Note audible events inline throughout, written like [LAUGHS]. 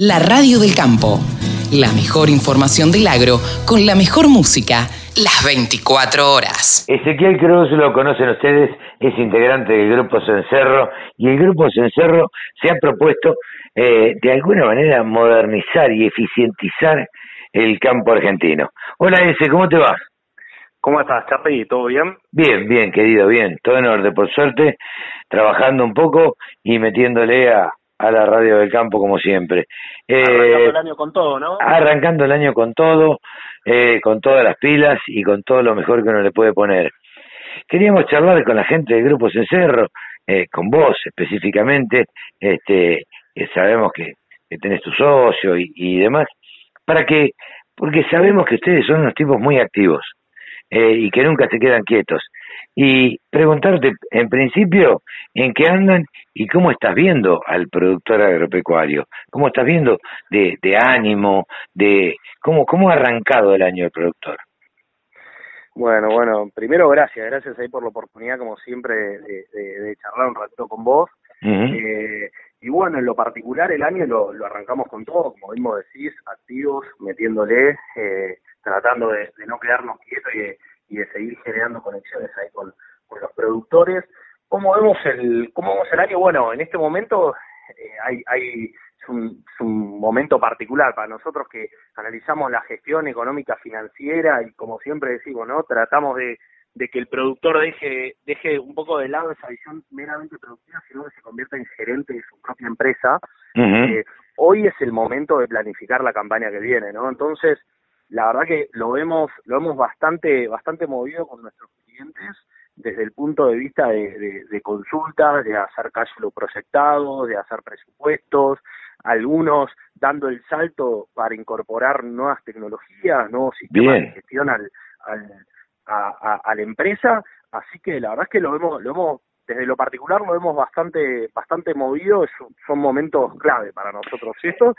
La radio del campo. La mejor información del agro con la mejor música las 24 horas. Ezequiel Cruz lo conocen ustedes, es integrante del Grupo Cencerro y el Grupo Cencerro se ha propuesto eh, de alguna manera modernizar y eficientizar el campo argentino. Hola Ese, ¿cómo te va? ¿Cómo estás, Charly? ¿Todo bien? Bien, bien, querido, bien. Todo en orden, por suerte, trabajando un poco y metiéndole a, a la radio del campo como siempre. Eh, arrancando el año con todo, ¿no? Arrancando el año con todo, eh, con todas las pilas y con todo lo mejor que uno le puede poner. Queríamos charlar con la gente del Grupo Cencerro, eh, con vos específicamente, este, sabemos que, que, tenés tu socio y, y, demás, para que, porque sabemos que ustedes son unos tipos muy activos eh, y que nunca se quedan quietos y preguntarte, en principio, en qué andan y cómo estás viendo al productor agropecuario, cómo estás viendo de, de ánimo, de cómo, cómo ha arrancado el año el productor. Bueno, bueno, primero gracias, gracias ahí por la oportunidad, como siempre, de, de, de charlar un rato con vos. Uh -huh. eh, y bueno, en lo particular el año lo, lo, arrancamos con todo, como mismo decís, activos, metiéndole, eh, tratando de, de, no quedarnos quietos y de, de seguir generando conexiones ahí con, con los productores. ¿Cómo vemos el, cómo vemos el año? Bueno, en este momento eh, hay, hay es un, es un momento particular para nosotros que analizamos la gestión económica financiera y como siempre decimos, ¿no? Tratamos de, de que el productor deje, deje un poco de lado esa visión meramente productiva, sino que se convierta en gerente de su propia empresa. Uh -huh. eh, hoy es el momento de planificar la campaña que viene, ¿no? Entonces, la verdad que lo vemos, lo vemos bastante, bastante movido con nuestros clientes desde el punto de vista de, de, de consultas, de hacer cash flow proyectado, de hacer presupuestos, algunos dando el salto para incorporar nuevas tecnologías, nuevos sistemas Bien. de gestión al, al, a, a, a, la empresa, así que la verdad es que lo vemos, lo vemos desde lo particular lo vemos bastante, bastante movido, son momentos clave para nosotros. Estos,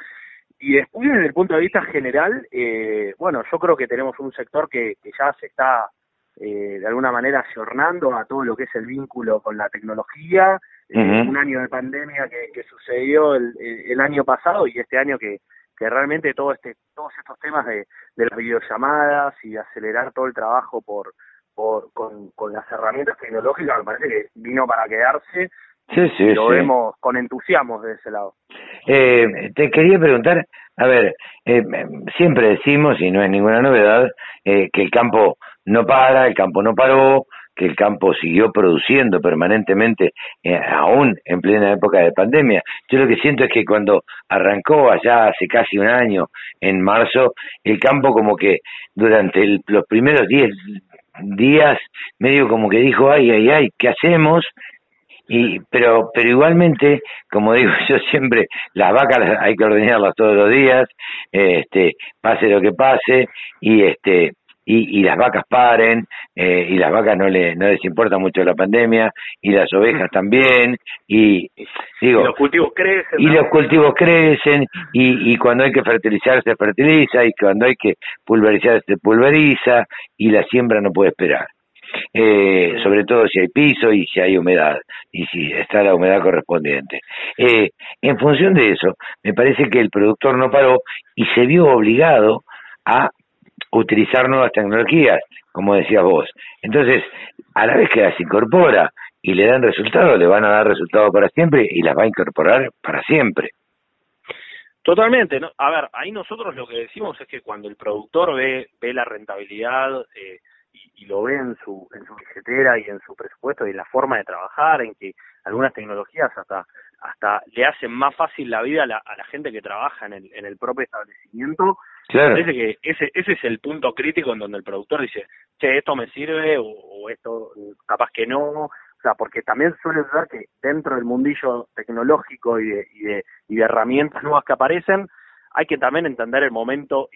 y después desde el punto de vista general, eh, bueno, yo creo que tenemos un sector que, que ya se está eh, de alguna manera ayornando a todo lo que es el vínculo con la tecnología, uh -huh. un año de pandemia que, que sucedió el, el, año pasado y este año que, que realmente todo este, todos estos temas de, de las videollamadas y de acelerar todo el trabajo por, por con, con las herramientas tecnológicas me parece que vino para quedarse Sí, sí, y lo sí. vemos con entusiasmo de ese lado. Eh, te quería preguntar, a ver, eh, siempre decimos, y no es ninguna novedad, eh, que el campo no para, el campo no paró, que el campo siguió produciendo permanentemente, eh, aún en plena época de pandemia. Yo lo que siento es que cuando arrancó allá hace casi un año, en marzo, el campo como que durante el, los primeros 10 días, medio como que dijo, ay, ay, ay, ¿qué hacemos? Y pero pero igualmente como digo [LAUGHS] yo siempre las vacas hay que ordeñarlas todos los días este pase lo que pase y este y, y las vacas paren eh, y las vacas no le no les importa mucho la pandemia y las ovejas también y digo y los cultivos crecen y ¿no? los cultivos crecen y, y cuando hay que fertilizar se fertiliza y cuando hay que pulverizar se pulveriza y la siembra no puede esperar eh, sobre todo si hay piso y si hay humedad y si está la humedad correspondiente. Eh, en función de eso, me parece que el productor no paró y se vio obligado a utilizar nuevas tecnologías, como decías vos. Entonces, a la vez que las incorpora y le dan resultados, le van a dar resultados para siempre y las va a incorporar para siempre. Totalmente, ¿no? A ver, ahí nosotros lo que decimos es que cuando el productor ve, ve la rentabilidad, eh, y, y, lo ve en su, en su billetera y en su presupuesto y en la forma de trabajar, en que algunas tecnologías hasta, hasta le hacen más fácil la vida a la, a la gente que trabaja en el, en el propio establecimiento. Claro. Parece que ese, ese es el punto crítico en donde el productor dice, che, esto me sirve o, o esto capaz que no. O sea, porque también suele ser que dentro del mundillo tecnológico y de, y de, y de herramientas nuevas que aparecen, hay que también entender el momento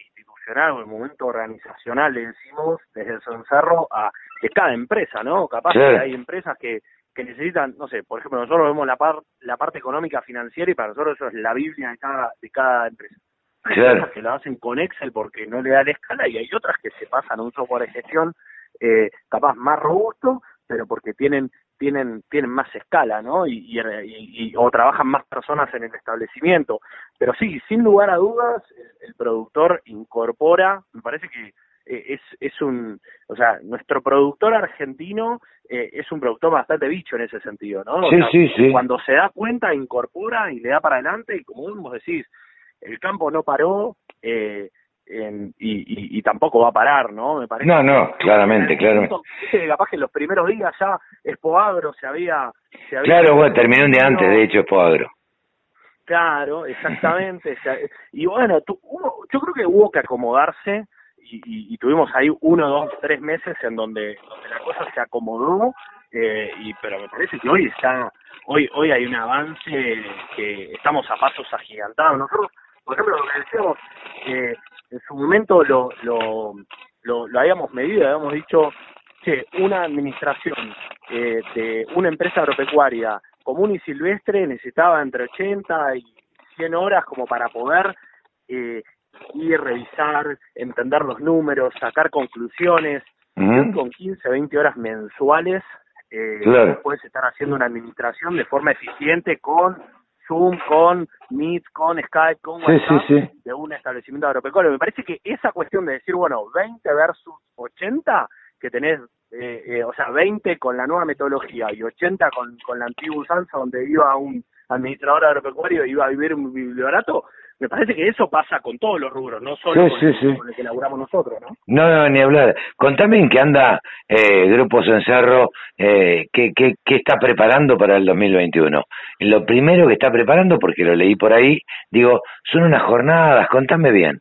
o el momento organizacional, le decimos, desde el cencerro a de cada empresa, ¿no? Capaz sí. que hay empresas que, que necesitan, no sé, por ejemplo, nosotros vemos la, par, la parte económica financiera y para nosotros eso es la Biblia de cada, de cada empresa. Hay claro. empresas que lo hacen con Excel porque no le da la escala y hay otras que se pasan a un software de gestión eh, capaz más robusto, pero porque tienen tienen tienen más escala, ¿no? Y, y, o trabajan más personas en el establecimiento. Pero sí, sin lugar a dudas, el, productor incorpora, me parece que eh, es, es un, o sea, nuestro productor argentino eh, es un productor bastante bicho en ese sentido, ¿no? sí, sí, sí. Cuando se da cuenta, incorpora y le da para adelante, y como vos decís, el campo no paró, eh, y, y, tampoco va a parar, ¿no? Me parece. No, no, claramente, claramente. Capaz que en los primeros días ya Expoagro se había... Se había claro, bueno, terminó un día antes, de hecho, Expoagro. Claro, exactamente. y bueno, yo creo que hubo que acomodarse y, y, tuvimos ahí uno, dos, tres meses en donde, donde la cosa se acomodó, eh, y pero me parece que hoy está, hoy hoy hay un avance que estamos a pasos agigantados. Nosotros, por ejemplo, lo que decíamos, eh, en su momento lo, lo, lo, habíamos medido, habíamos dicho que una administración eh, de una empresa agropecuaria común y silvestre necesitaba entre 80 y 100 horas como para poder eh, ir, revisar, entender los números, sacar conclusiones. Con 15, 20 horas mensuales eh, puedes estar haciendo una administración de forma eficiente con Zoom, con Meet, con Skype, con WhatsApp de un establecimiento agropecuario. Me parece que esa cuestión de decir, bueno, 20 versus 80, que tenés, eh, eh, o sea, 20 con la nueva metodología y 80 con, con la antigua usanza donde iba un administrador agropecuario y iba a vivir un bibliorato, me parece que eso pasa con todos los rubros, no solo con, el, que elaboramos nosotros, ¿no? No, no, ni hablar. Contame en qué anda eh, Grupo Cencerro, eh, qué, qué, qué está preparando para el 2021. Lo primero que está preparando, porque lo leí por ahí, digo, son unas jornadas, contame bien.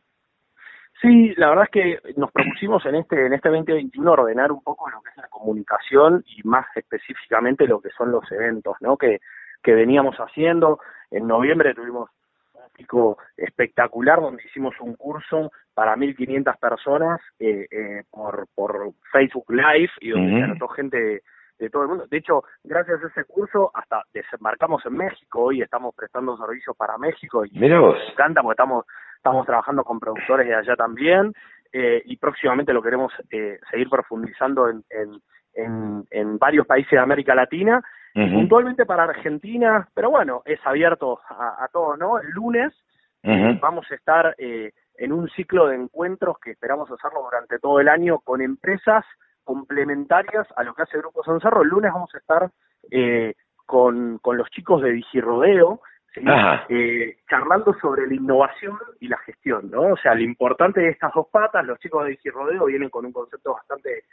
Sí, la verdad es que nos propusimos en este en este 2021 ordenar un poco lo que es la comunicación y más específicamente lo que son los eventos, ¿no? Que que veníamos haciendo. En noviembre tuvimos pico espectacular donde hicimos un curso para 1.500 personas eh, eh, por, por Facebook Live y donde se anotó gente de, todo el mundo. De hecho, gracias a ese curso hasta desembarcamos en México y estamos prestando servicios para México y Mira vos. me encanta porque estamos, estamos trabajando con productores de allá también eh, y próximamente lo queremos eh, seguir profundizando en, en, en, en varios países de América Latina puntualmente para Argentina, pero bueno, es abierto a, todos, ¿no? El lunes vamos a estar eh, en un ciclo de encuentros que esperamos hacerlo durante todo el año con empresas complementarias a lo que hace Grupo Sancerro. El lunes vamos a estar eh, con, con los chicos de Eh, charlando sobre la innovación y la gestión, ¿no? O sea, lo importante de estas dos patas, los chicos de Digirodeo vienen con un concepto bastante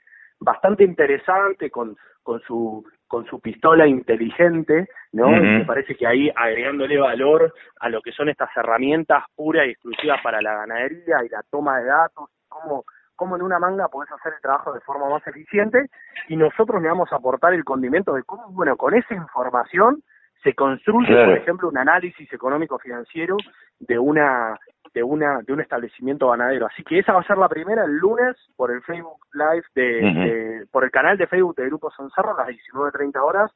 bastante interesante con, con su con su pistola inteligente, ¿no? Me parece que ahí agregándole valor a lo que son estas herramientas puras y exclusivas para la ganadería y la toma de datos, cómo, cómo en una manga podés hacer el trabajo de forma más eficiente y nosotros le vamos a aportar el condimento de cómo, bueno, con esa información se construye, por ejemplo, un análisis económico financiero de una de una de un establecimiento ganadero. Así que esa va a ser la primera el lunes por el Facebook Live de, por el canal de Facebook de Grupo Soncerro a las 19:30 horas.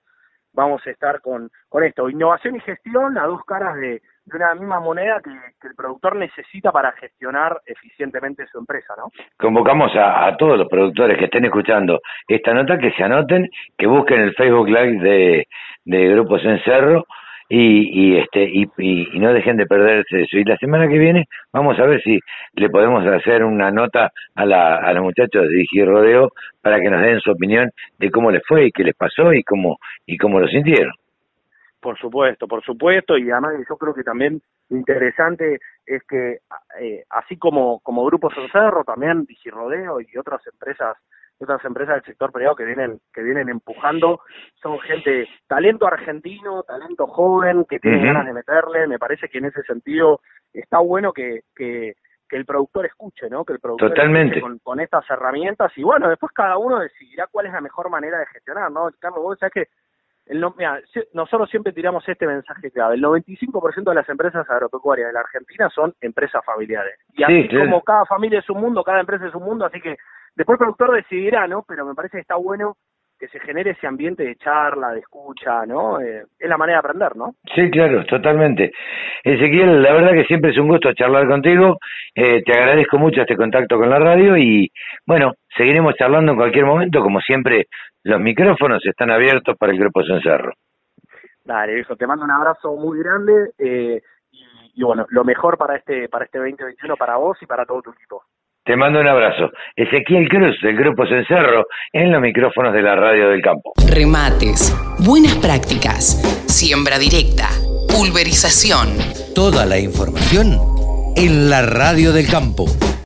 Vamos a estar con con esto, innovación y gestión, a dos caras de, de una misma moneda que, el productor necesita para gestionar eficientemente su empresa, ¿no? Convocamos a, todos los productores que estén escuchando esta nota que se anoten, que busquen el Facebook Live de, de Grupo Cencerro y, y este y, no dejen de perderse eso. Y la semana que viene vamos a ver si le podemos hacer una nota a, la, a los muchachos de Rodeo para que nos den su opinión de cómo les fue y qué les pasó y cómo y cómo lo sintieron. Por supuesto, por supuesto, y además yo creo que también interesante es que eh, así como como Grupo Cerro, también Rodeo y otras empresas otras empresas del sector privado que vienen que vienen empujando son gente talento argentino talento joven que tiene ganas de meterle me parece que en ese sentido está bueno que, que, que el productor escuche no que el productor Totalmente. Con, con, estas herramientas y bueno después cada uno decidirá cuál es la mejor manera de gestionar no Carlos vos sabés que el, mira, nosotros siempre tiramos este mensaje clave. El 95% de las empresas agropecuarias de la Argentina son empresas familiares. Y así como cada familia es un mundo, cada empresa es un mundo, así que Después el productor decidirá, ¿no? Pero me parece que está bueno que se genere ese ambiente de charla, de escucha, ¿no? Eh, es la manera de aprender, ¿no? Sí, claro, totalmente. Ezequiel, la verdad que siempre es un gusto charlar contigo. Eh, te agradezco mucho este contacto con la radio y, bueno, seguiremos charlando en cualquier momento. Como siempre, los micrófonos están abiertos para el Grupo Cencerro. Dale, eso, te mando un abrazo muy grande eh, y, y, bueno, lo mejor para este, para este 2021 para vos y para todo tu equipo. Te mando un abrazo. Ezequiel Cruz, del Grupo Cencerro, en los micrófonos de la Radio del Campo. Remates, buenas prácticas, siembra directa, pulverización. Toda la información en la Radio del Campo.